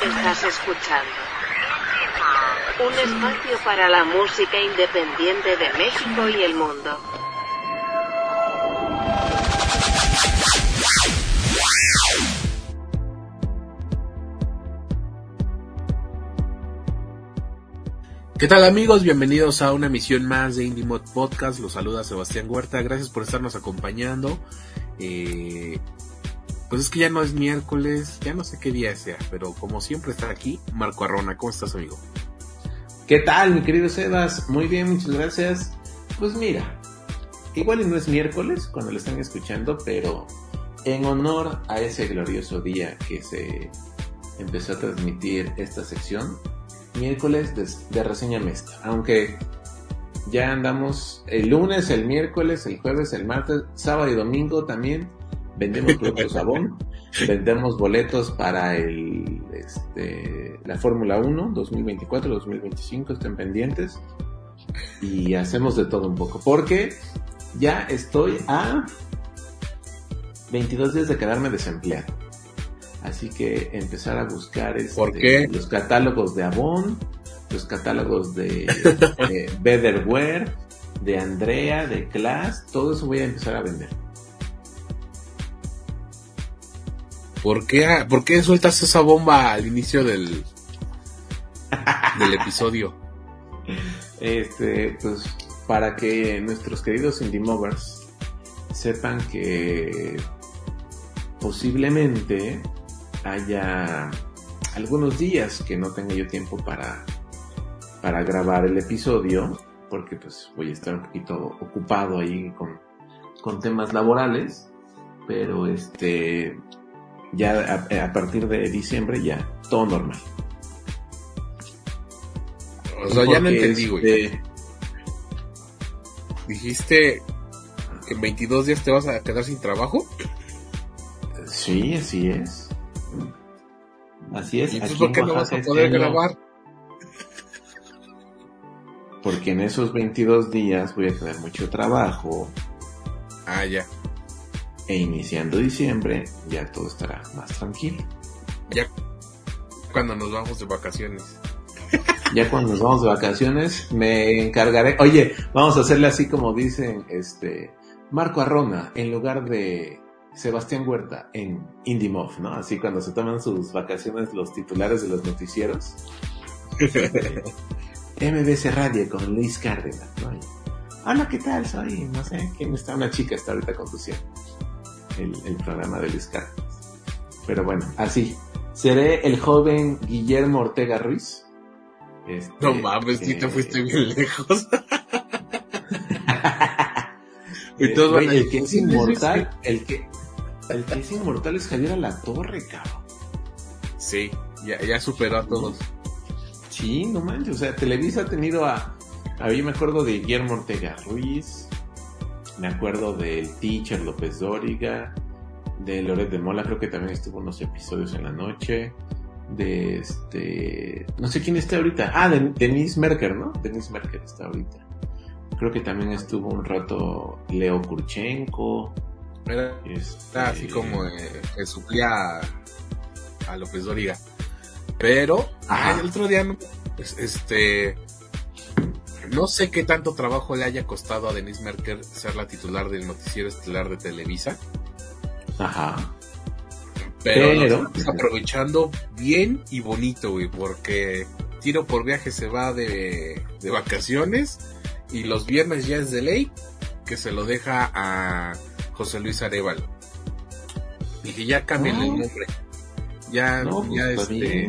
Estás escuchando un espacio para la música independiente de México y el mundo. ¿Qué tal amigos? Bienvenidos a una emisión más de Indie Mod Podcast. Los saluda Sebastián Huerta. Gracias por estarnos acompañando. Eh, pues es que ya no es miércoles, ya no sé qué día sea, pero como siempre está aquí Marco Arrona. ¿Cómo estás, amigo? ¿Qué tal, mi querido Sebas? Muy bien, muchas gracias. Pues mira, igual no es miércoles cuando lo están escuchando, pero en honor a ese glorioso día que se empezó a transmitir esta sección, miércoles de, reseña mesta. Aunque ya andamos el lunes, el miércoles, el jueves, el martes, sábado y domingo también. Vendemos productos Sabón, vendemos boletos para el este, la Fórmula 1 2024-2025, estén pendientes. Y hacemos de todo un poco. Porque ya estoy a 22 días de quedarme desempleado. Así que empezar a buscar este, los catálogos de Avon, los catálogos de, de Betterware, de Andrea, de Class, todo eso voy a empezar a vender. ¿Por qué, ¿Por qué sueltas esa bomba al inicio del, del episodio? Este, pues para que nuestros queridos indie movers sepan que posiblemente haya algunos días que no tenga yo tiempo para, para grabar el episodio, porque pues voy a estar un poquito ocupado ahí con, con temas laborales, pero este, ya a, partir de diciembre ya todo normal. O sea, ya no entendí, güey. Este, Dijiste que en 22 días te vas a quedar sin trabajo. Sí, así es. Así es. ¿Y por qué no vas a este poder grabar? Porque en esos 22 días voy a tener mucho trabajo. Ah, ya. E iniciando diciembre ya todo estará más tranquilo. Ya cuando nos vamos de vacaciones. Ya cuando nos vamos de vacaciones me encargaré. Oye, vamos a hacerle así como dicen este Marco Arrona en lugar de Sebastián Huerta en IndieMob, ¿no? Así cuando se toman sus vacaciones los titulares de los noticieros. MBC Radio con Luis Cárdenas, ¿no? Hola, ¿qué tal? Soy, no sé, ¿quién está? Una chica está ahorita conduciendo el, el programa de Luis Cárdenas. Pero bueno, así. Seré el joven Guillermo Ortega Ruiz. Este, no mames, si te fuiste bien lejos. y todos el que es inmortal, el que, el que es inmortal es Javier La Torre, cabrón. Sí, ya, ya superó a todos. Sí, no manches. O sea, Televisa ha tenido a. A mí me acuerdo de Guillermo Ortega Ruiz. Me acuerdo del Teacher López Dóriga. De Loret de Mola, creo que también estuvo unos episodios en la noche. De este. No sé quién está ahorita. Ah, de Denise Merker, ¿no? Denise Merker está ahorita. Creo que también estuvo un rato Leo Kurchenko. Era, este, así como eh, que suplía a, López Doriga. Pero el otro día, este, no sé qué tanto trabajo le haya costado a Denise Merker ser la titular del noticiero estelar de Televisa. Ajá. Pero, aprovechando bien y bonito, güey, porque tiro por viaje se va de, de vacaciones y los viernes ya es de ley que se lo deja a José Luis Arevalo. Dije, ya cambien el nombre. Ya, no, ya pues, este.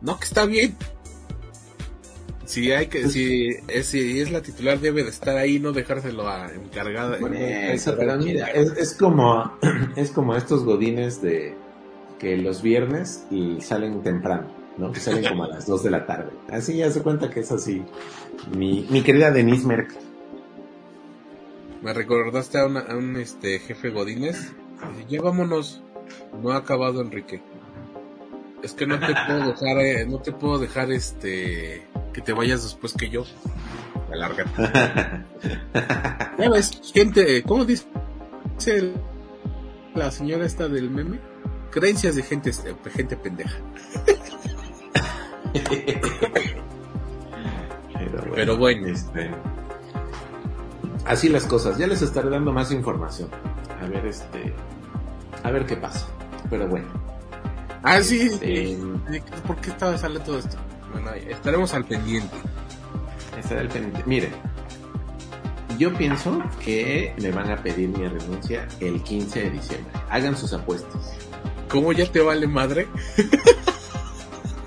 No, que está bien. Si hay que, pues si es, si es la titular debe de estar ahí, no dejárselo a encargada. pero mira, es, como, es como estos godines de que los viernes y salen temprano, ¿no? Que salen como a las 2 de la tarde. Así ya se cuenta que es así. Mi, mi querida Denise Merck me recordaste a, un este jefe Godínez. Ya vámonos. No ha acabado Enrique. Es que no te puedo dejar, eh, no te puedo dejar este que te vayas después que yo. Alárgate. ya ves, gente, ¿cómo dice la señora esta del meme? Creencias de gente, de gente pendeja. Pero bueno, este, así las cosas. Ya les estaré dando más información. A ver, este, a ver qué pasa. Pero bueno. Ah, sí. Este, ¿Por qué estaba saliendo todo esto? Bueno, estaremos al pendiente. Estaré al pendiente. Mire, yo pienso que me van a pedir mi renuncia el 15 de diciembre. Hagan sus apuestas. ¿Cómo ya te vale madre?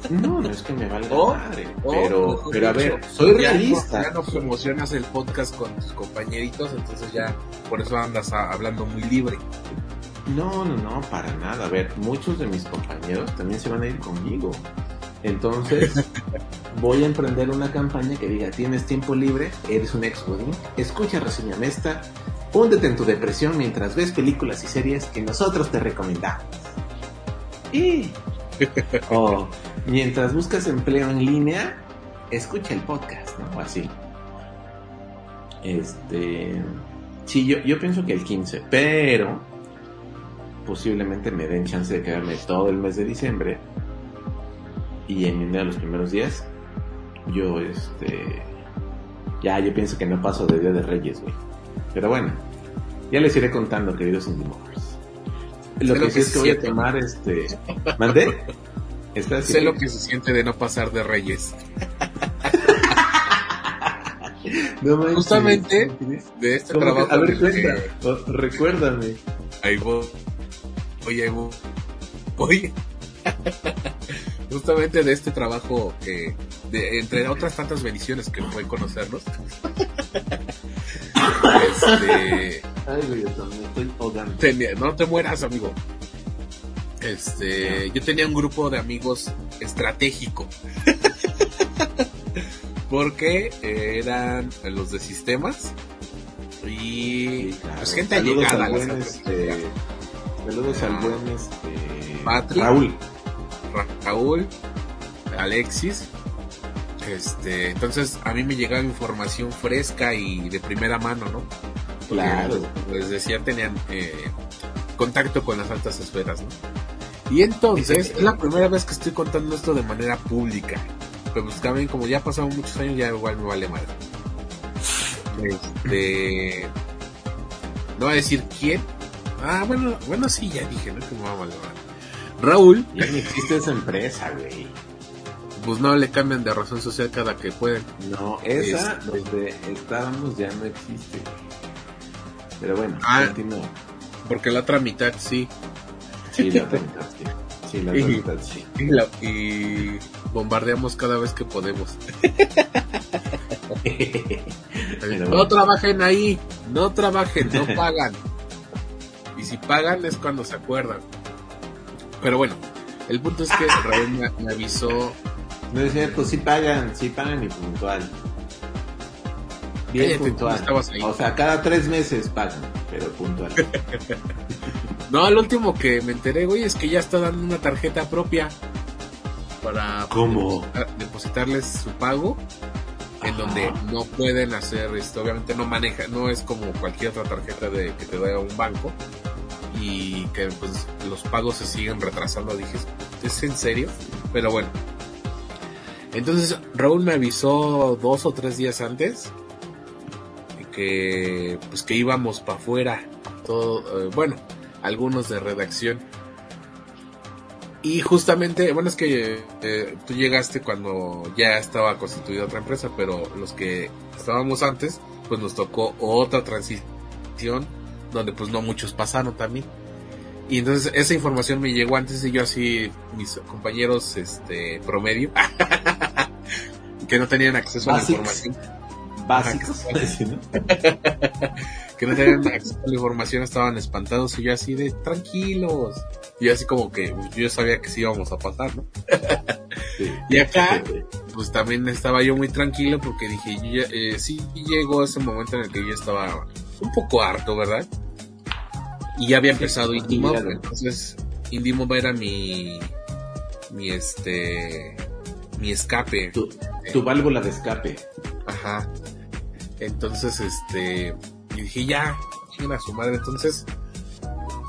No, no es que me valga oh, madre. Oh, pero, pero a ver, soy realista. ya no promocionas el podcast con tus compañeritos, entonces ya por eso andas hablando muy libre. No, no, no, para nada. A ver, muchos de mis compañeros también se van a ir conmigo. Entonces, voy a emprender una campaña que diga, tienes tiempo libre, eres un ex godín, escucha Reseña Mesta, húndete en tu depresión mientras ves películas y series que nosotros te recomendamos. Y... O mientras buscas empleo en línea, escucha el podcast, ¿no? O así. Este... Sí, yo, yo pienso que el 15, pero posiblemente me den chance de quedarme todo el mes de diciembre y en enero los primeros días yo este ya yo pienso que no paso de Día de Reyes, güey. Pero bueno, ya les iré contando, queridos Indie Lo que, sí es que voy a tomar este ¿Mandé? sé lo que se siente de no pasar de Reyes. Justamente de este trabajo. a ver, recuérdame. Ahí voy. Oye, voy. Justamente de este trabajo, que de, entre otras tantas bendiciones que fue conocerlos. este, Ay, güey, estoy no te mueras, amigo. Este, yo tenía un grupo de amigos estratégico. Porque eran los de sistemas y pues, gente allegada. Saludos al buen este, Raúl. Raúl, Alexis. Este, entonces a mí me llegaba información fresca y de primera mano, ¿no? claro. Les decía, tenían eh, contacto con las altas esferas, ¿no? Y entonces es la primera vez que estoy contando esto de manera pública. Pero pues también como ya pasaron muchos años, ya igual me vale mal. Este. No voy a decir quién, Ah, bueno, bueno, sí, ya dije, ¿no? Que me va a valorar. Raúl. Ya ni existe esa empresa, güey. Pues no le cambian de razón social cada que pueden. No, esa este... donde estábamos ya no existe. Pero bueno, ah, Porque la otra mitad sí. Sí, la otra mitad sí. Sí, la otra mitad sí. Y, la, y bombardeamos cada vez que podemos. no trabajen ahí, no trabajen, no pagan. Y si pagan es cuando se acuerdan. Pero bueno, el punto es que Raúl me, avisó. No es cierto, sí pagan, sí pagan y puntual. Bien puntual. O sea, cada tres meses pagan, pero puntual. no, el último que me enteré, güey, es que ya está dando una tarjeta propia para ¿Cómo? depositarles su pago en donde no pueden hacer esto, obviamente no maneja, no es como cualquier otra tarjeta de que te da un banco y que pues los pagos se siguen retrasando. Dije, ¿es en serio? Pero bueno. Entonces Raúl me avisó dos o tres días antes que pues que íbamos para afuera, todo, eh, bueno, algunos de redacción y justamente, bueno, es que eh, tú llegaste cuando ya estaba constituida otra empresa, pero los que estábamos antes, pues nos tocó otra transición donde pues no muchos pasaron también. Y entonces esa información me llegó antes y yo así, mis compañeros este promedio, que no tenían acceso a la información. Básicos, que no tenían acceso a la información, estaban espantados y yo así de tranquilos y así como que yo sabía que sí íbamos a pasar, ¿no? y acá, pues también estaba yo muy tranquilo porque dije, yo eh, sí llegó ese momento en el que yo estaba un poco harto, ¿verdad? Y ya había empezado Indie entonces Indie era mi, mi este, mi escape. Tu, tu válvula de escape. Ajá. Entonces, este, y dije, ya, a su madre. Entonces,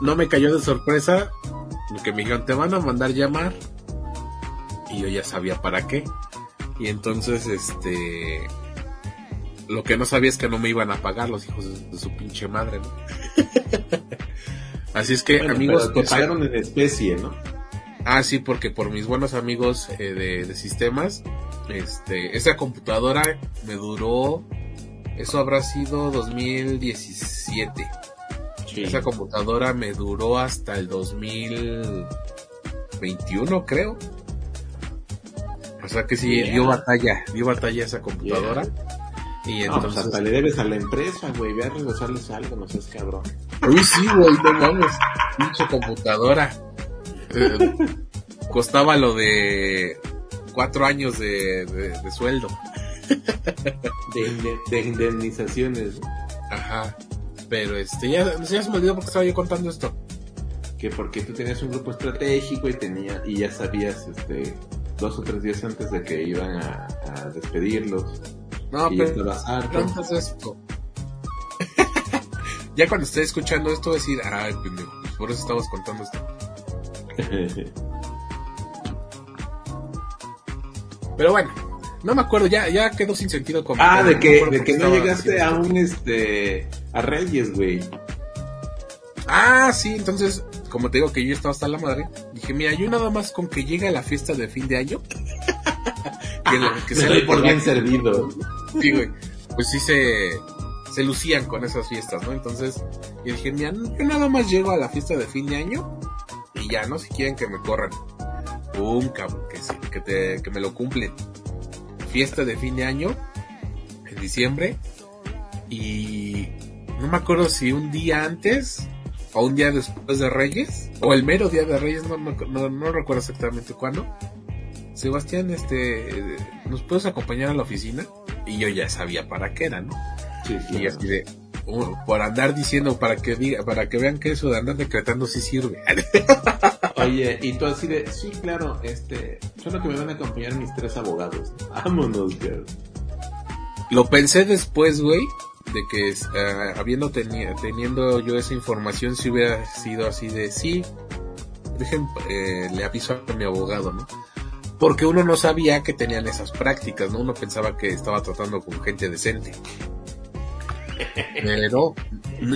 no me cayó de sorpresa que me dijeron, te van a mandar llamar y yo ya sabía para qué. Y entonces, este, lo que no sabía es que no me iban a pagar los hijos de, su pinche madre, ¿no? Así es que, amigos. Te pagaron en especie, ¿no? Ah, sí, porque por mis buenos amigos eh, de, de, sistemas, este, esa computadora me duró, eso habrá sido 2017. Sí. Esa computadora me duró hasta el 2021, creo. O sea que sí, yeah. dio batalla, dio batalla esa computadora. Yeah. Y entonces... No, pues hasta le debes a la empresa, güey, ve a regresarles algo, no seas cabrón. Uy, sí, güey, no mames, pinche computadora. Eh, costaba lo de cuatro años de, de, de sueldo. De, de, indemnizaciones. Ajá. Pero este, ya, ya se me olvidó porque estaba yo contando esto. Que porque tú tenías un grupo estratégico y tenía, y ya sabías, este, dos o tres días antes de que iban a, a despedirlos. No, pero no es esto. ya cuando esté escuchando esto, decir, ay, pendejo, por eso estamos contando esto. Pero bueno, no me acuerdo, ya, ya quedó sin sentido con Ah, de que, no, de que no llegaste a un este a Reyes, güey. Ah, sí, entonces, como te digo que yo estaba hasta la madre, dije, mira, yo nada más con que llegue a la fiesta de fin de año. Que, lo, que se le por bien servido. Sí, güey. Pues sí se, se lucían con esas fiestas, ¿no? Entonces, yo dije, mira, yo nada más llego a la fiesta de fin de año y ya, ¿no? Si quieren que me corran. Pum, cabrón, que, sí, que, te, que me lo cumplen. Fiesta de fin de año, en diciembre, y no me acuerdo si un día antes o un día después de Reyes, o el mero día de Reyes, no, no, no recuerdo exactamente cuándo. Sebastián, este, ¿nos puedes acompañar a la oficina? Y yo ya sabía para qué era, ¿no? Sí, y así de, uh, por andar diciendo, para que diga, para que vean que eso de andar decretando sí sirve. Oye, y tú así de, sí, claro, este, solo que me van a acompañar mis tres abogados. Vámonos, girl. Lo pensé después, güey, de que uh, habiendo teni teniendo yo esa información si hubiera sido así de sí dejen eh, le aviso a mi abogado no porque uno no sabía que tenían esas prácticas no uno pensaba que estaba tratando con gente decente. Pero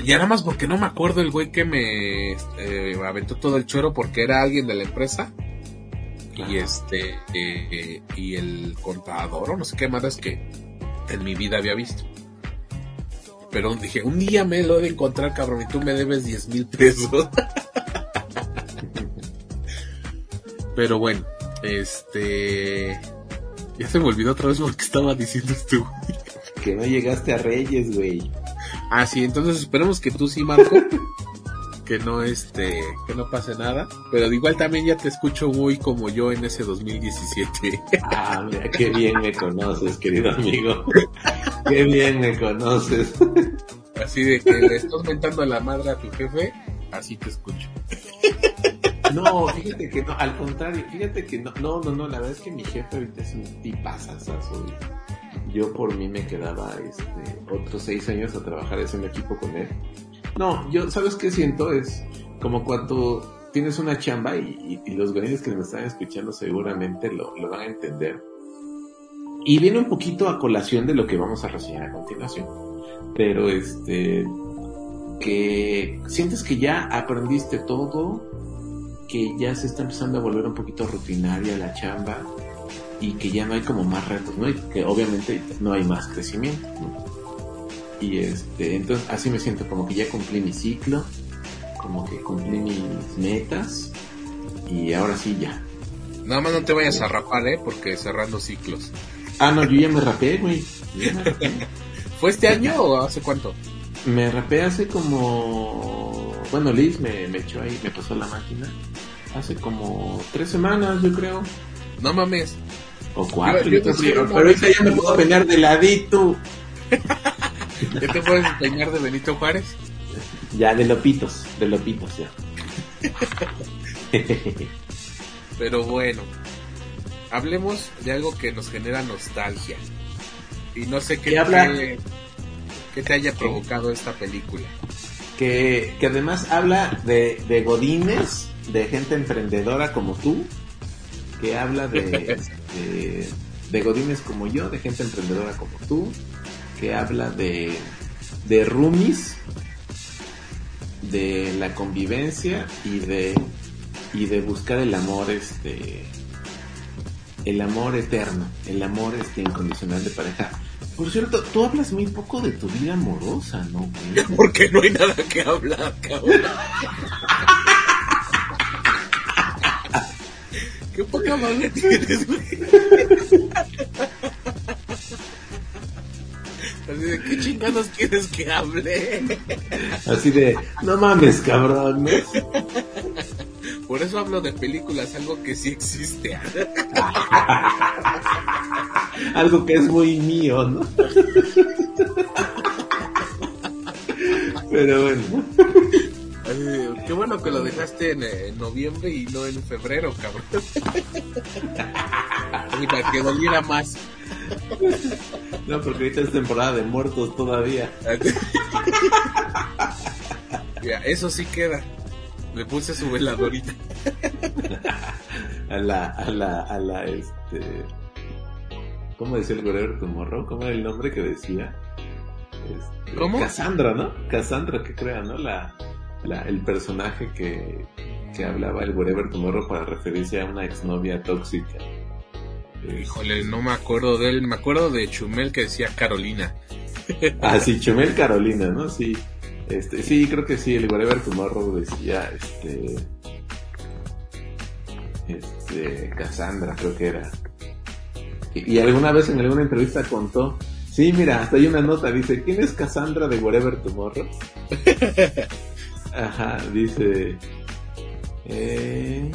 ya nada más porque no me acuerdo el güey que me eh, aventó todo el choro porque era alguien de la empresa. Y este eh, y el contador o no sé qué más es que en mi vida había visto. Pero dije, un día me lo he de encontrar, cabrón, y tú me debes 10 mil pesos. Pero bueno, este... Ya se me olvidó otra vez lo que estaba diciendo tú. Que no llegaste a Reyes, güey. Ah, sí, entonces esperemos que tú sí, Marco. que no este, que no pase nada. Pero igual también ya te escucho muy como yo en ese 2017. ah, mira, qué bien me conoces, querido amigo. Qué bien me conoces. Así de que le estás mentando a la madre a tu jefe, así te escucho. No, fíjate que no, al contrario, fíjate que no, no, no, no, la verdad es que mi jefe ahorita es un tipazazazo. Yo por mí me quedaba este, otros seis años a trabajar en un equipo con él. No, yo, ¿sabes qué siento? Es como cuando tienes una chamba y, los güeyes que me están escuchando seguramente lo, lo van a entender y viene un poquito a colación de lo que vamos a reseñar a continuación. Pero este, que sientes que ya aprendiste todo, que ya se está empezando a volver un poquito rutinaria la chamba y que ya no hay como más retos, ¿no? Y que obviamente no hay más crecimiento, ¿no? Y este, entonces así me siento como que ya cumplí mi ciclo, como que cumplí mis metas y ahora sí ya. Nada más no te vayas a rapar, ¿eh? Porque cerrando ciclos. Ah, no, yo ya me rapé, güey. ¿Fue este año o hace cuánto? Me rapé hace como... Bueno, Liz me, me echó ahí, me pasó la máquina. Hace como tres semanas, yo creo. No mames. O cuatro, yo, yo, yo Pero ahorita ya me puedo peinar de ladito. ¿Ya te puedes peinar de Benito Juárez? Ya, de Lopitos, de Lopitos, ya. Pero bueno, hablemos de algo que nos genera nostalgia. Y no sé qué, qué, qué te haya provocado esta película. Que, que además habla de, de godines, de gente emprendedora como tú, que habla de, de godines como yo, de gente emprendedora como tú, que habla de, de roomies, de la convivencia y de, y de buscar el amor, este, el amor eterno, el amor este incondicional de pareja. Por cierto, tú hablas muy poco de tu vida amorosa, ¿no? Güey? Porque no hay nada que hablar, cabrón. Qué poca madre tienes, güey. Así de, ¿qué chingados quieres que hable? Así de, no mames, cabrón, ¿no? Por eso hablo de películas, algo que sí existe. Algo que es muy mío, ¿no? Pero bueno. Qué bueno que lo dejaste en, eh, en noviembre y no en febrero, cabrón. Y para que doliera más. No, porque ahorita es temporada de muertos todavía. Mira, eso sí queda. Le puse su veladorita. A la, a la, a la, este... ¿Cómo decía el Wherever Tomorrow? ¿Cómo era el nombre que decía? Este, ¿Cómo? Cassandra, ¿no? Cassandra, que crea, ¿no? La, la, el personaje que, que hablaba el Wherever Tomorrow para referirse a una exnovia tóxica. Híjole, no me acuerdo de él. Me acuerdo de Chumel que decía Carolina. Ah, sí, Chumel Carolina, ¿no? Sí. Este, sí, creo que sí, el Wherever Tomorrow decía, este... Este, Cassandra, creo que era. Y, y alguna vez en alguna entrevista contó, sí, mira, hasta hay una nota, dice, ¿quién es Cassandra de Wherever Tomorrow? Ajá, dice... Eh...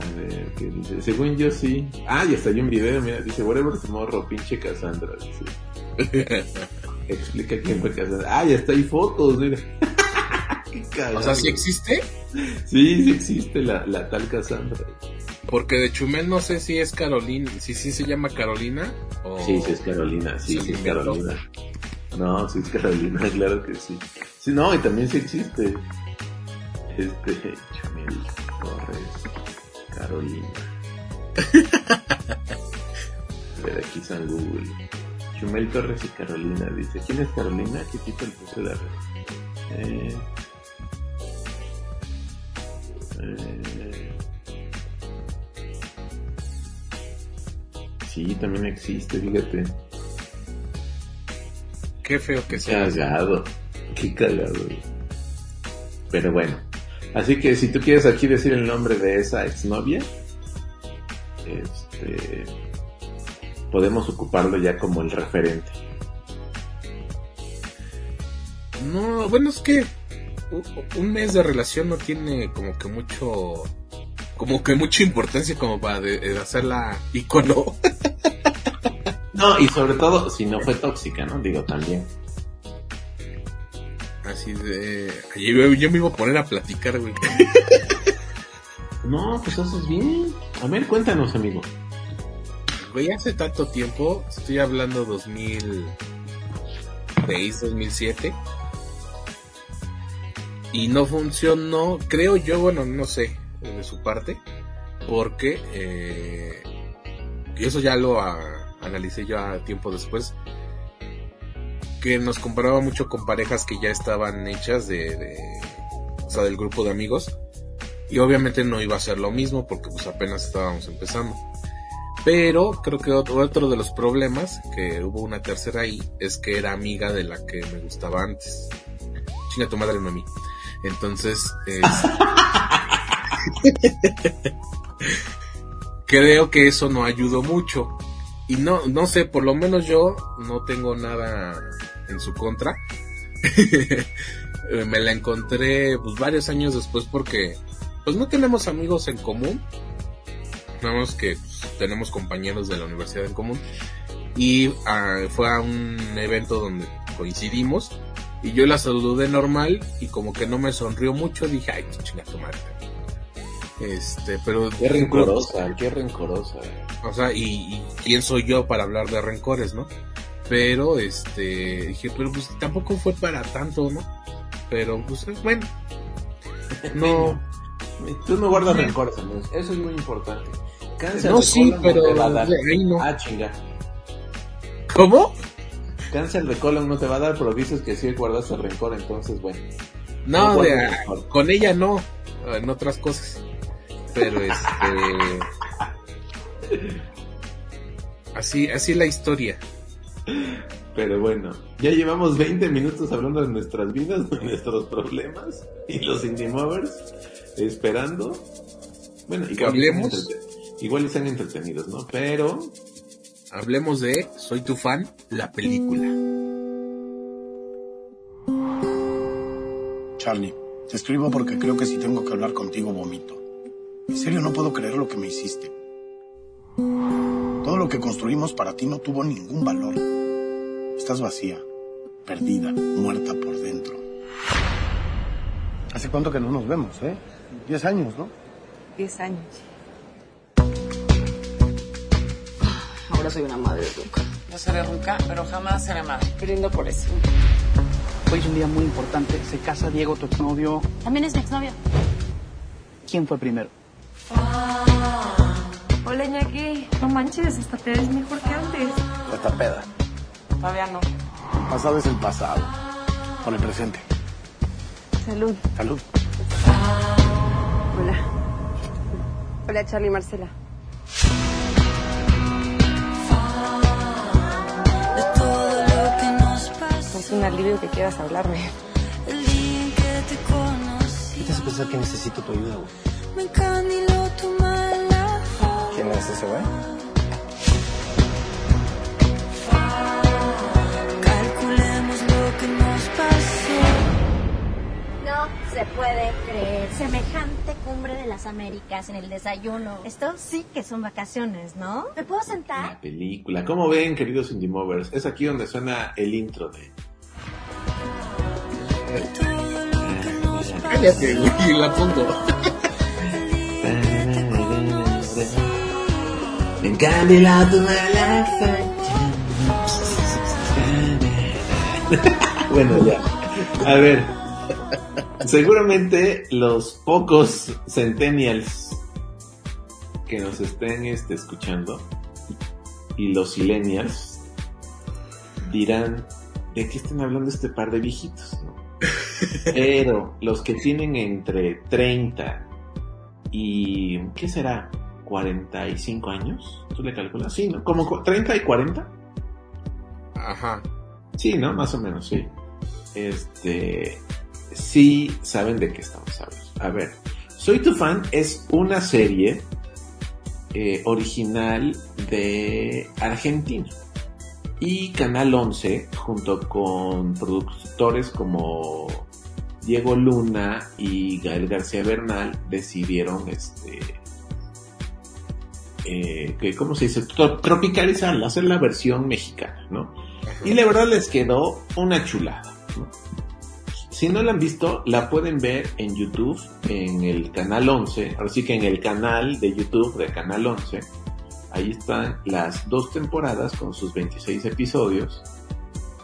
A ver, ¿qué dice? Según yo sí. Ah, y hasta hay un video, mira, dice Whatever Tomorrow, pinche Cassandra. Dice. Explica quién fue Cassandra. Ah, ya está, hay fotos, mira. Qué. O sea, ¿sí existe? Sí, sí existe la, la tal Cassandra. Porque de Chumel no sé si es Carolina. Si sí se llama Carolina. O... Sí, sí es Carolina, sí, sí es. Carolina. No, sí es Carolina, claro que sí. Sí, no, y también sí existe. Este, Chumel Torres, Carolina. A ver, aquí está en Google. Chumel Torres y Carolina, dice. ¿Quién es Carolina? ¿Qué tipo el puse la red? Eh, eh, sí, también existe, fíjate. Qué feo que sea. Cagado. Qué cagado. Pero bueno. Así que si tú quieres aquí decir el nombre de esa exnovia, este, podemos ocuparlo ya como el referente. No, bueno, es que un mes de relación no tiene como que mucho. Como que mucha importancia como para de, de hacerla icono. No, y sobre todo si no fue tóxica, ¿no? Digo también. Así de. Yo, yo me iba a poner a platicar, güey. No, pues haces bien. A ver, cuéntanos, amigo. Güey, hace tanto tiempo, estoy hablando 2006, 2007. Y no funcionó, creo yo, bueno, no sé, de su parte. Porque, eh, eso ya lo ah, analicé yo tiempo después. Que nos comparaba mucho con parejas que ya estaban hechas de, de o sea, del grupo de amigos. Y obviamente no iba a ser lo mismo porque pues apenas estábamos empezando. Pero creo que otro, otro de los problemas, que hubo una tercera ahí, es que era amiga de la que me gustaba antes. Chinga tu madre, no a mí. Entonces, es- creo que eso no ayudó mucho. Y no, no sé, por lo menos yo no tengo nada en su contra. Me la encontré pues varios años después porque pues no tenemos amigos en común. Nada más que pues, tenemos compañeros de la universidad en común. Y ah, fue a un evento donde coincidimos. Y yo la saludé normal y como que no me sonrió mucho. Dije, ay, chinga tu madre. Este, pero... Qué rencorosa, qué rencorosa. O sea, y, y quién soy yo para hablar de rencores, ¿no? Pero, este, dije, pero pues tampoco fue para tanto, ¿no? Pero, pues, bueno. No, Tú no guardas rencores, amigos. Eso es muy importante. Cáncer no, sí, pero no te va a dar. No. Ah, chinga. ¿Cómo? Cáncer de colon no te va a dar, pero dices que sí guardas el rencor, entonces bueno. No, con ella no, en otras cosas. Pero este. así, así la historia. Pero bueno, ya llevamos 20 minutos hablando de nuestras vidas, de nuestros problemas y los indie movers esperando. Bueno, igual, hablemos. Igual están entretenidos, ¿no? Pero. Hablemos de Soy tu fan, la película. Charlie, te escribo porque creo que si tengo que hablar contigo vomito. En serio no puedo creer lo que me hiciste. Todo lo que construimos para ti no tuvo ningún valor. Estás vacía, perdida, muerta por dentro. ¿Hace cuánto que no nos vemos, eh? Diez años, ¿no? Diez años. Ahora soy una madre ruca. No seré ruca, pero jamás seré madre. Brindo por eso. Hoy es un día muy importante. Se casa Diego, tu exnovio. También es mi exnovio. ¿Quién fue primero? Hola, Ñaki. No manches, hasta te ves mejor que antes. Esta peda. Todavía no. El pasado es el pasado. Con el presente. Salud. Salud. Hola. Hola, Charlie Marcela. Es un alivio que quieras hablarme. ¿Qué te hace pensar que necesito tu ayuda, güey? ¿Quién es ese güey? No se puede creer. Semejante cumbre de las Américas en el desayuno. Esto sí que son vacaciones, ¿no? ¿Me puedo sentar? La película. ¿Cómo ven, queridos Indie Movers? Es aquí donde suena el intro de. Cállate, güey, la pongo. Me encandila tu Bueno, ya. A ver. Seguramente los pocos centennials que nos estén este, escuchando y los millennials dirán de qué están hablando este par de viejitos, ¿no? Pero los que tienen entre 30 y ¿qué será? 45 años, ¿tú le calculas? Sí, ¿no? Como 30 y 40. Ajá. Sí, ¿no? Más o menos, sí. Este, sí saben de qué estamos hablando. A ver, Soy tu fan es una serie eh, original de Argentina. Y Canal 11, junto con productores como Diego Luna y Gael García Bernal, decidieron este, eh, que, ¿cómo se dice? Tropicalizarla, hacer la versión mexicana, ¿no? Y la verdad les quedó una chulada. ¿no? Si no la han visto, la pueden ver en YouTube, en el canal 11, así que en el canal de YouTube de Canal 11, ahí están las dos temporadas con sus 26 episodios,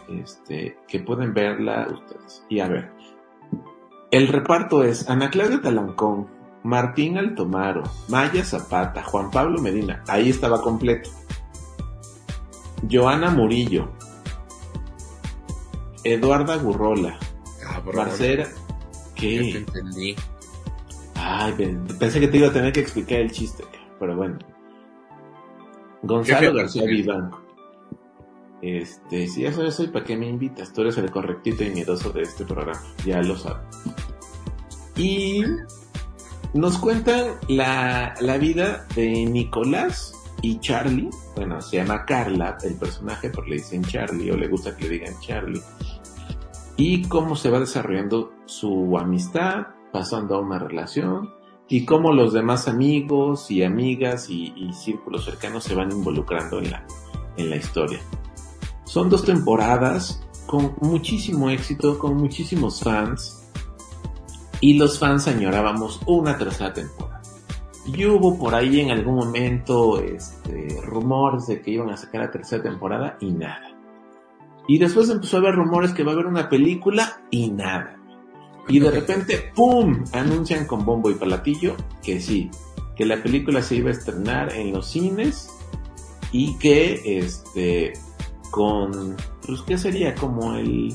este, que pueden verla ustedes. Y a ver, el reparto es Ana Claudia Talancón, Martín Altomaro, Maya Zapata, Juan Pablo Medina, ahí estaba completo. Joana Murillo, Eduarda Gurrola, Marcela, ¿qué? te entendí. Ay, pensé que te iba a tener que explicar el chiste, pero bueno. Gonzalo García Vivanco. Este, si eso soy, ¿para qué me invitas? Tú eres el correctito y miedoso de este programa, ya lo sabes. Y nos cuentan la, la vida de Nicolás y Charlie. Bueno, se llama Carla, el personaje, porque le dicen Charlie o le gusta que le digan Charlie y cómo se va desarrollando su amistad, pasando a una relación y cómo los demás amigos y amigas y, círculos cercanos se van involucrando en la, en la historia. Son dos temporadas con muchísimo éxito, con muchísimos fans y los fans añorábamos una tercera temporada. Y hubo por ahí en algún momento este, rumores de que iban a sacar la tercera temporada y nada. Y después empezó a haber rumores que va a haber una película y nada. Y de repente, ¡pum! Anuncian con bombo y platillo que sí, que la película se iba a estrenar en los cines y que, este, con, pues, ¿qué sería? Como el,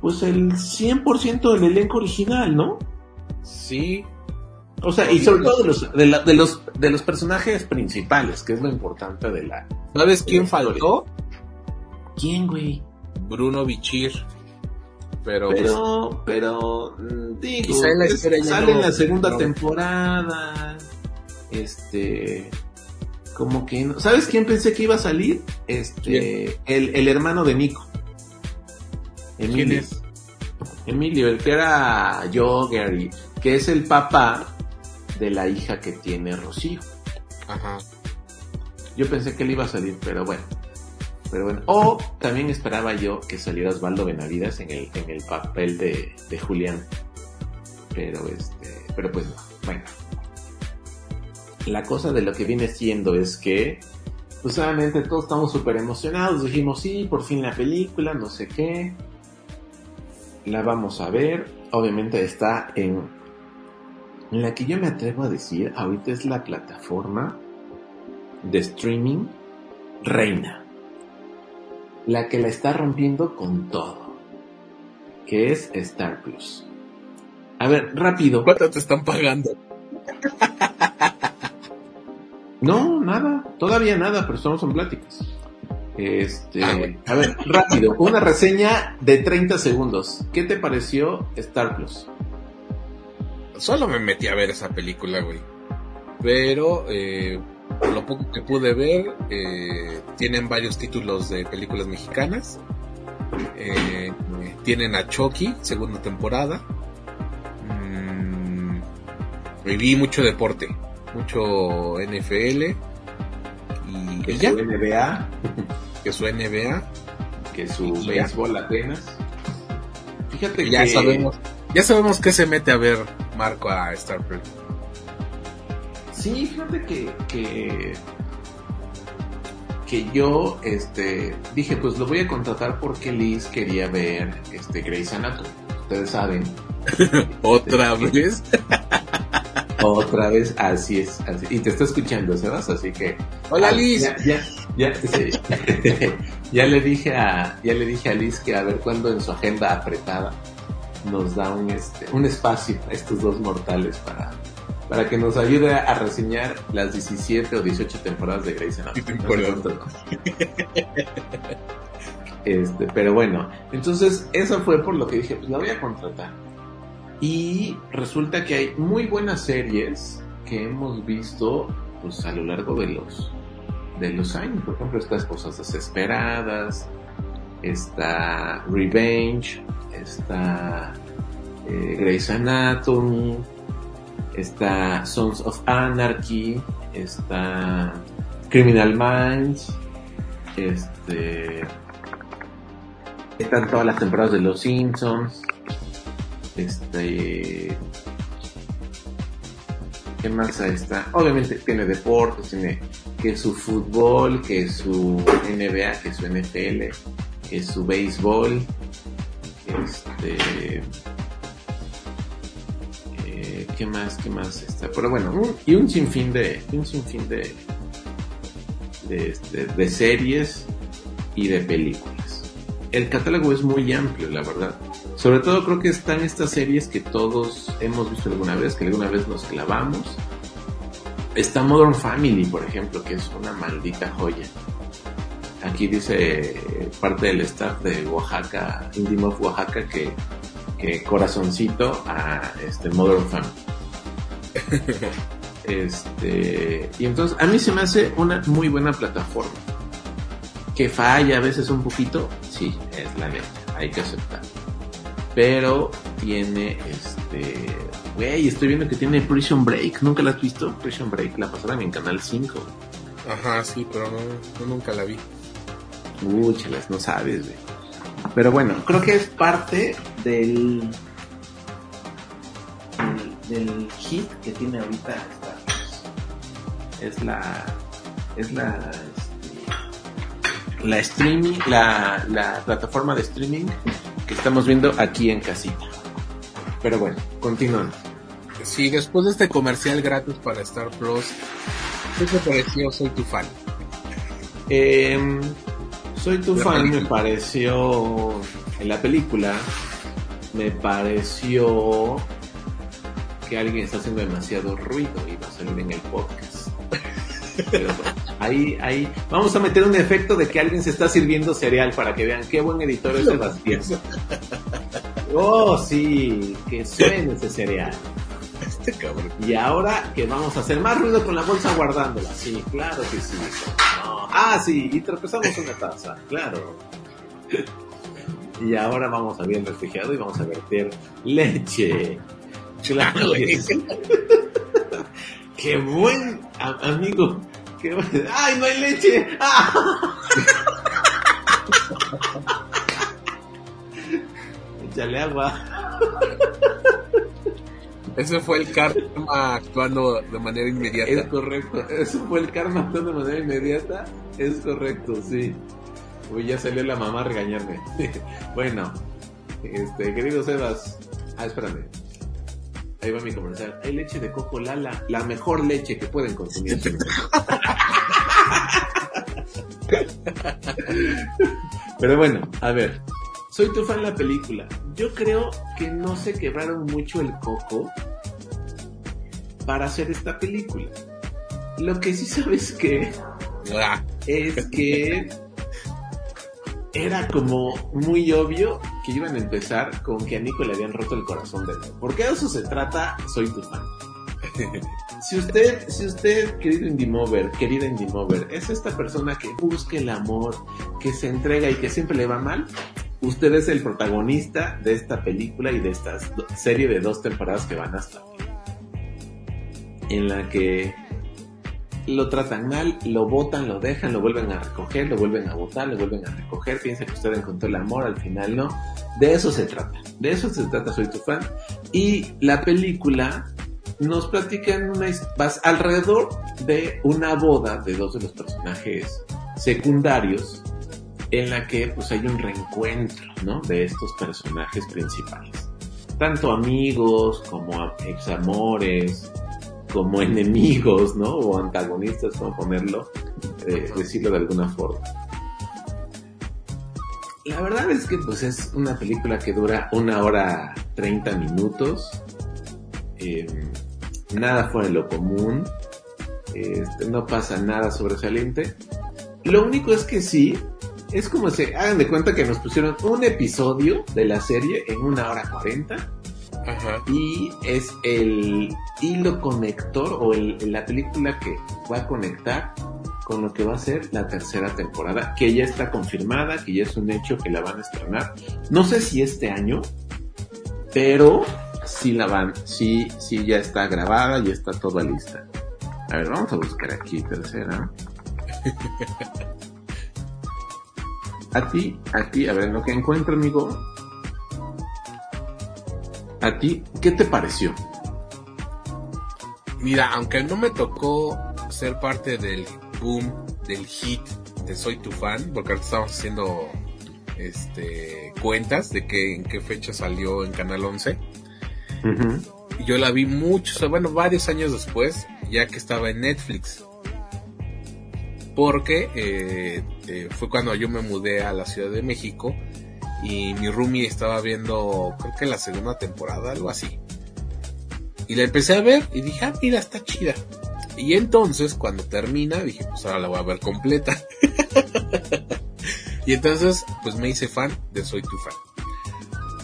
pues el 100% del elenco original, ¿no? Sí. O sea, y sobre todo de los, de, la- de los, de los personajes principales, que es lo importante de la... ¿Sabes quién faltó? ¿Quién, güey? Bruno Bichir. Pero, pues, Pero, pero, mm, digo, Quizá en la es- sale en la segunda no. temporada, este, como que, no- ¿sabes quién pensé que iba a salir? Este, el, el hermano de Nico. Emilio. ¿Quién es? Emilio, el que era yo, Gary, que es el papá de la hija que tiene Rocío. Ajá. Yo pensé que él iba a salir, pero bueno. Pero bueno. O también esperaba yo que saliera Osvaldo Benavides en el, en el papel de, de Julián. Pero este. Pero pues no. Bueno. La cosa de lo que viene siendo es que. Pues obviamente todos estamos súper emocionados. Dijimos, sí, por fin la película, no sé qué. La vamos a ver. Obviamente está. En la que yo me atrevo a decir, ahorita es la plataforma de streaming reina. La que la está rompiendo con todo. Que es Star Plus. A ver, rápido. ¿Cuánto te están pagando? No, nada. Todavía nada, pero estamos en pláticas. Este, Ah, a ver, rápido. Una reseña de 30 segundos. ¿Qué te pareció Star Plus? Solo me metí a ver esa película, güey. Pero, eh, por lo poco que pude ver, eh, tienen varios títulos de películas mexicanas. Eh, tienen a Chucky, segunda temporada. Mm, y vi mucho deporte, mucho NFL. Y, Que su NBA, que su NBA. que su béisbol apenas. Fíjate ya que sabemos, ya sabemos qué se mete a ver Marco a Star Trek. Sí, fíjate que, que, que yo este, dije, pues lo voy a contratar porque Liz quería ver este, Grey's Anatomy. Ustedes saben. Otra Sí. vez. Otra vez, así es. así- Y te está escuchando, Sebas, así que... Hola Ah, Liz. Ya, ya, ya, sí. ya le dije a, ya le dije a Liz que a ver cuándo en su agenda apretada nos da un, este, un espacio a estos dos mortales para, para que nos ayude a reseñar las 17 o 18 temporadas de Grey's Anatomy. Este, pero bueno, entonces eso fue por lo que dije, pues la voy a contratar. Y resulta que hay muy buenas series que hemos visto pues a lo largo de los de los años. Por ejemplo, estas cosas desesperadas, está Revenge, está eh, Grey's Anatomy, está Sons of Anarchy, está Criminal Minds, este están todas las temporadas de Los Simpsons, este ¿Qué más está? Obviamente tiene deportes, tiene que su fútbol, que su NBA, que su NFL, que su béisbol, este, ¿qué más? ¿Qué más está? Pero bueno, y un sinfín de, un sinfín de, de, este, de series y de películas. El catálogo es muy amplio, la verdad. Sobre todo creo que están estas series que todos hemos visto alguna vez, que alguna vez nos clavamos. Está Modern Family, por ejemplo, que es una maldita joya. Aquí dice parte del staff de Oaxaca, Indie Oaxaca, que, que corazoncito a este Modern Family. este, y entonces a mí se me hace una muy buena plataforma. Que falla a veces un poquito, sí, es la neta, hay que aceptar pero tiene este güey estoy viendo que tiene Prison Break nunca la has visto Prison Break la pasaron en Canal 5 Ajá, sí, pero no, no nunca la vi. Uy, chelas, no sabes güey. pero bueno creo que es parte del del, del hit que tiene ahorita Star Wars. es la es la este, la streaming la, la plataforma de streaming que estamos viendo aquí en casita. Pero bueno, continuando. Sí, después de este comercial gratis para Star Plus, ¿qué te pareció? Soy tu fan. Em, soy tu La fan, película. me pareció en la película, me pareció que alguien está haciendo demasiado ruido y va a salir en el podcast. Pero bueno, ahí, ahí, vamos a meter un efecto de que alguien se está sirviendo cereal para que vean qué buen editor es Sebastián. Oh, sí, que suene ese cereal. Este cabrón. Y ahora que vamos a hacer más ruido con la bolsa guardándola. Sí, claro que sí. No. Ah, sí, y tropezamos una taza, claro. Y ahora vamos a abrir el refrigerador y vamos a verter leche. Claro que sí. Qué buen amigo. Qué buen- ¡Ay, no hay leche! ¡Ah! Échale agua. Ese fue el karma actuando de manera Es inmediata. correcto. Eso fue el karma actuando de manera inmediata. Es correcto, sí. Uy, ya salió la mamá a regañarme. bueno, este, querido Sebas. Ah, espérame. Ahí va mi comercial. Hay leche de coco Lala. La mejor leche que pueden consumir. Pero bueno, a ver. Soy tu fan de la película. Yo creo que no se quebraron mucho el coco para hacer esta película. Lo que sí sabes que Ah, es que era como muy obvio que iban a empezar con que a Nico le habían roto el corazón de nuevo. Porque de eso se trata, soy tu fan. Si usted, si usted, querido Indie Mover, querida Indie Mover, es esta persona que busca el amor, que se entrega y que siempre le va mal, usted es el protagonista de esta película y de esta serie de dos temporadas que van hasta aquí. En la que lo tratan mal, lo botan, lo dejan, lo vuelven a recoger, lo vuelven a botar, lo vuelven a recoger, piensa que usted encontró el amor, al final no. De eso se trata, de eso se trata Soy tu fan. Y la película nos platican una alrededor de una boda de dos de los personajes secundarios en la que pues hay un reencuentro, ¿no? De estos personajes principales. Tanto amigos como a- examores, como enemigos, ¿no? O antagonistas, como ponerlo, eh, decirlo de alguna forma. La verdad es que pues es una película que dura una hora 30 minutos. Eh, nada fuera de lo común. Este, no pasa nada sobresaliente. Lo único es que sí, es como se hagan de cuenta que nos pusieron un episodio de la serie en una hora 40 ajá. y es el hilo conector o el, la película que va a conectar con lo que va a ser la tercera temporada, que ya está confirmada, que ya es un hecho que la van a estrenar. No sé si este año, pero sí la van, sí, sí ya está grabada, ya está toda lista. A ver, vamos a buscar aquí tercera. A ti, a ti, a ver, lo que encuentro, amigo. A ti, ¿qué te pareció? Mira, aunque no me tocó ser parte del boom, del hit de Soy tu fan, porque ahorita estamos haciendo este cuentas de que en qué fecha salió en Canal 11. Yo la vi muchos, bueno, varios años después, ya que estaba en Netflix. Porque eh, eh, fue cuando yo me mudé a la Ciudad de México y mi roomie estaba viendo, creo que la segunda temporada, algo así. Y la empecé a ver y dije, ah, mira, está chida. Y entonces, cuando termina, dije, pues ahora la voy a ver completa. y entonces, pues me hice fan de Soy tu fan.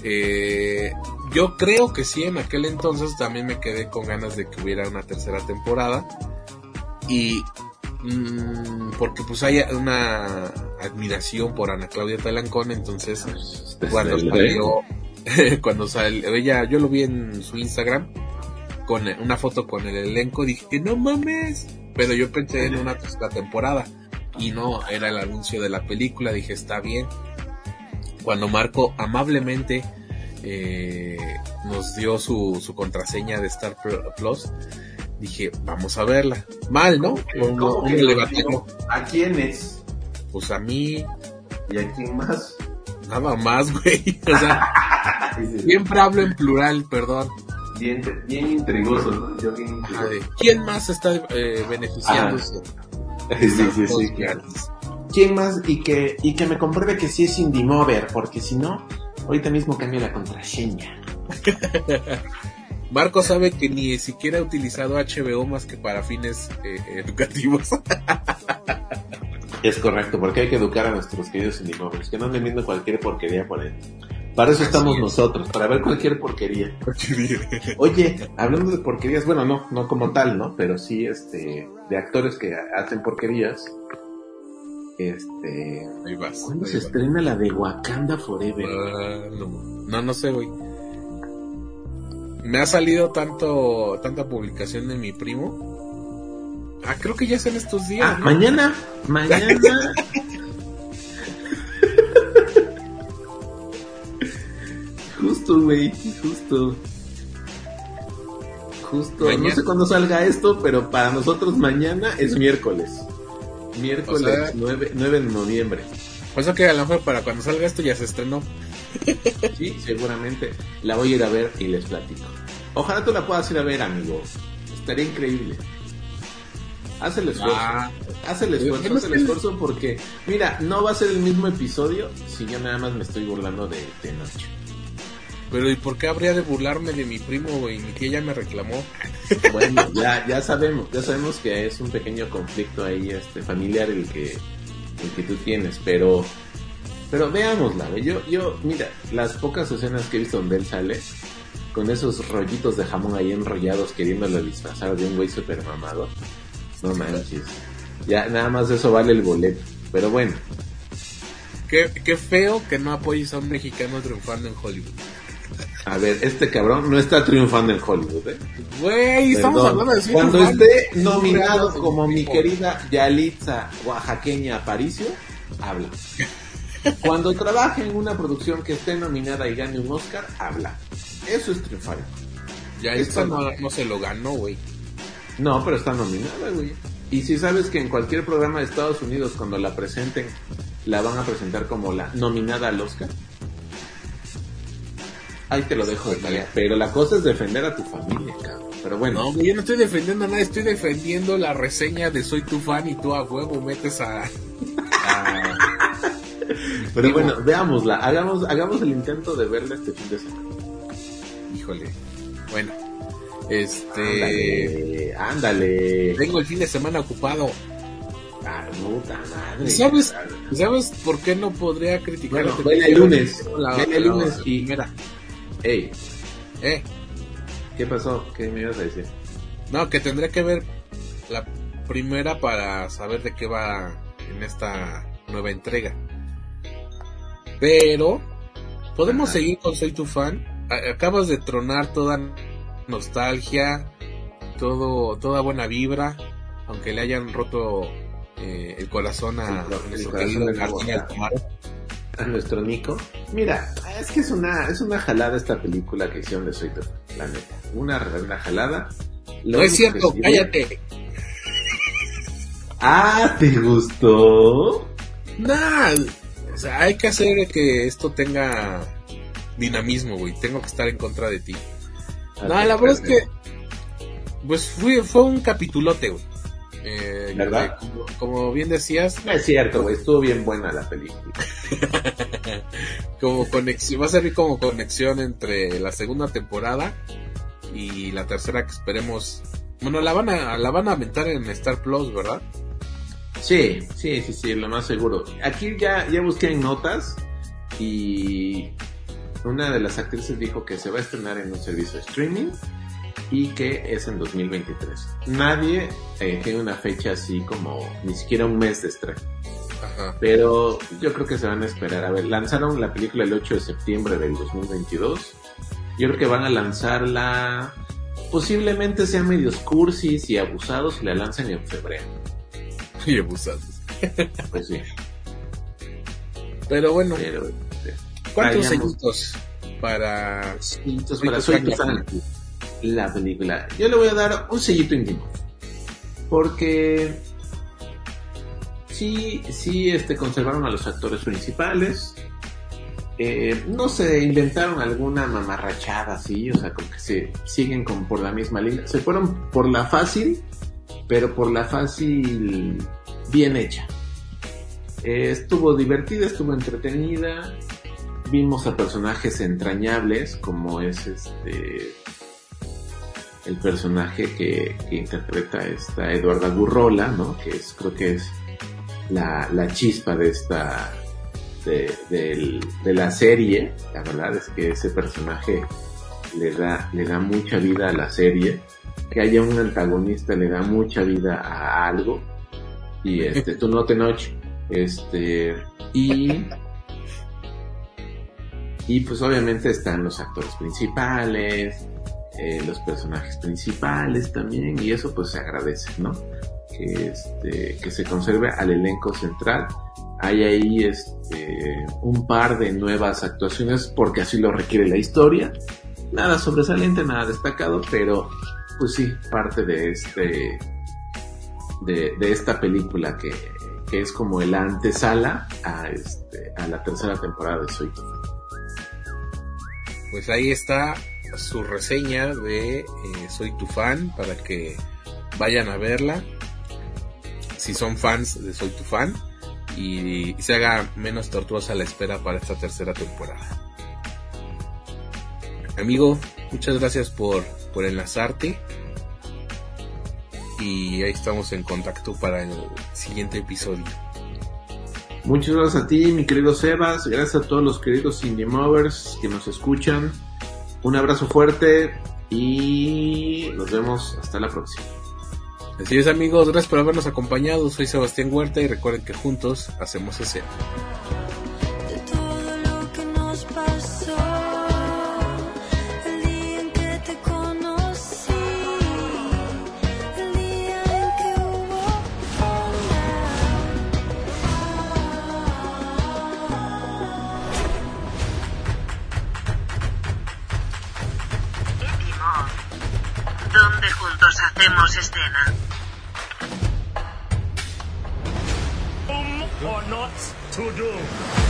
Eh, yo creo que sí, en aquel entonces también me quedé con ganas de que hubiera una tercera temporada. Y mm, porque pues hay una admiración por Ana Claudia Talancón, entonces cuando Desde salió, cuando salió, ella, yo lo vi en su Instagram con una foto con el elenco, dije, no mames, pero yo pensé en una tercera temporada y no, era el anuncio de la película, dije, está bien. Cuando Marco amablemente eh, nos dio su, su contraseña de Star Plus, dije, vamos a verla. Mal, ¿no? ¿Cómo le dio? batió. ¿A quiénes? Pues a mí, ¿Y a quién más? nada más, güey. O sea, Siempre hablo en plural, perdón. Bien, bien intrigoso, ¿no? Yo bien de, ¿Quién más está eh, beneficiándose? Sí, sí, sí, claro. ¿Quién más? Y que, y que me compruebe que sí es Indie Mover, porque si no, ahorita mismo cambio la contraseña. Marco sabe que ni siquiera ha utilizado HBO más que para fines eh, educativos. Es correcto, porque hay que educar a nuestros queridos indimóviles, que no anden viendo cualquier porquería por ahí. Para eso estamos nosotros, para ver cualquier porquería. Oye, hablando de porquerías, bueno, no, no como tal, ¿no? Pero sí, este, de actores que hacen porquerías. Este. Ahí vas. ¿Cuándo ahí se vas. estrena la de Wakanda Forever? Ah, no, no, no sé, güey. Me ha salido tanto, tanta publicación de mi primo. Ah, creo que ya es en estos días. Ah, ¿no? mañana, mañana. justo, güey, justo. Justo. Mañana. No sé cuándo salga esto, pero para nosotros mañana es miércoles. Miércoles O sea- 9, 9 de noviembre. Por eso que a lo mejor para cuando salga esto ya se estrenó. Sí, seguramente. La voy a ir a ver y les platico. Ojalá tú la puedas ir a ver, amigo. Estaría increíble. Haz el esfuerzo. Ah, Haz el esfuerzo, haz el esfuerzo porque, mira, no va a ser el mismo episodio si yo nada más me estoy burlando de, de noche. pero ¿y por qué habría de burlarme de mi primo, güey? Mi tía ya me reclamó. Bueno, ya, ya sabemos, ya sabemos que es un pequeño conflicto ahí, este, familiar el que, el que tú tienes, pero, pero veámosla, güey. yo, yo, mira, las pocas escenas que he visto donde él sale, con esos rollitos de jamón ahí enrollados queriéndolo disfrazar de un güey super mamado, no manches, ya nada más eso vale el boleto, pero bueno, Qué, qué feo que no apoyes a un mexicano triunfando en Hollywood. a ver, este cabrón no está triunfando en Hollywood, ¿eh? Güey, estamos hablando de Soy Cuando esté No nominado como mi querida Yalitza oaxaqueña Aparicio, habla. Cuando trabaje en una producción que esté nominada y gane un Oscar, habla. Eso es triunfar. Ya esta no, se lo ganó, güey. No, pero está nominada, güey. Y si sabes que en cualquier programa de Estados Unidos, cuando la presenten, la van a presentar como la nominada al Oscar. Ahí te lo dejo de tarea. Pero la cosa es defender a tu familia, cabrón. Pero bueno. No, güey, yo no estoy defendiendo a nadie, estoy defendiendo la reseña de Soy tu fan y tú a huevo metes a... a- Pero Digo, bueno, veámosla. Hagamos, hagamos el intento de verla este fin de semana. Híjole. Bueno, este... Ándale, ándale. Tengo el fin de semana ocupado. Ah, puta madre. ¿Y ¿Sabes, ¿Sabes por qué no podría criticar? Bueno, este ven el video? lunes. La- Ven el lunes y- Mira, Ey, eh, ¿qué pasó? ¿Qué me ibas a decir? no, que tendré que ver la primera para saber de qué va en esta nueva entrega. Pero, podemos Ajá. seguir con Soy tu fan. Acabas de tronar toda nostalgia, todo, toda buena vibra, aunque le hayan roto eh, el corazón a, nuestro querido Martín. A Nico. Mira, es que es una, es una jalada esta película que hicieron de Soy tu fan, la neta. Una reverenda jalada. Lo No es cierto, sí- cállate. Ah, ¿te gustó? Nah, o sea, hay que hacer que esto tenga dinamismo, güey. Tengo que estar en contra de ti. No, la verdad es que, pues fue, fue un capitulote, güey. Eh, ¿Verdad? Como, como bien decías, No es cierto, güey. Estuvo bien buena la película. como conexión, va a servir como conexión entre la segunda temporada y la tercera que esperemos. Bueno, la van a, la van a aventar en Star Plus, ¿verdad? Sí, sí, sí, sí, lo más seguro. Aquí ya, ya busqué en notas y una de las actrices dijo que se va a estrenar en un servicio de streaming y que es en 2023. Nadie eh, tiene una fecha así como ni siquiera un mes de estreno. Ajá. Pero yo creo que se van a esperar. A ver, lanzaron la película el 8 de septiembre del 2022. Yo creo que van a lanzarla. Posiblemente sean medios cursis y abusados y la lancen en febrero. Y abusados. Pues sí. Pero bueno, Pero, ¿cuántos vayamos. seguidos para Sellitos para la. La película. Yo le voy a dar un sellito íntimo. Porque sí, sí, este, conservaron a los actores principales. eh, no se inventaron alguna mamarrachada así, o sea, como que se siguen como por la misma línea. Se fueron por la fácil, pero por la fácil bien hecha. Estuvo divertida, estuvo entretenida. Vimos a personajes entrañables, como es este el personaje que, interpreta esta Eduarda Gurrola, ¿no? Que es, creo que es la, la chispa de esta de, del- de la serie. La verdad es que ese personaje le da, le da mucha vida a la serie. Que haya un antagonista le da mucha vida a algo. Y este, tú no te noche. Este, y, y pues obviamente están los actores principales, eh, los personajes principales también, y eso pues se agradece, ¿no? Que, este, que se conserve al elenco central. Hay ahí este, un par de nuevas actuaciones porque así lo requiere la historia. Nada sobresaliente, nada destacado, pero pues sí, parte de este de, esta película que, que es como el antesala a, este, a la tercera temporada de Soy tu fan. Pues ahí está su reseña de eh, Soy tu fan para que vayan a verla. Si son fans de Soy tu fan y, se haga menos tortuosa la espera para esta tercera temporada. Amigo, muchas gracias por, por enlazarte. Y ahí estamos en contacto para el siguiente episodio. Muchas gracias a ti, mi querido Sebas. Gracias a todos los queridos Indie Movers que nos escuchan. Un abrazo fuerte y nos vemos hasta la próxima. Así es amigos, gracias por habernos acompañado. Soy Sebastián Huerta y recuerden que juntos hacemos escena. Escena. or not to do.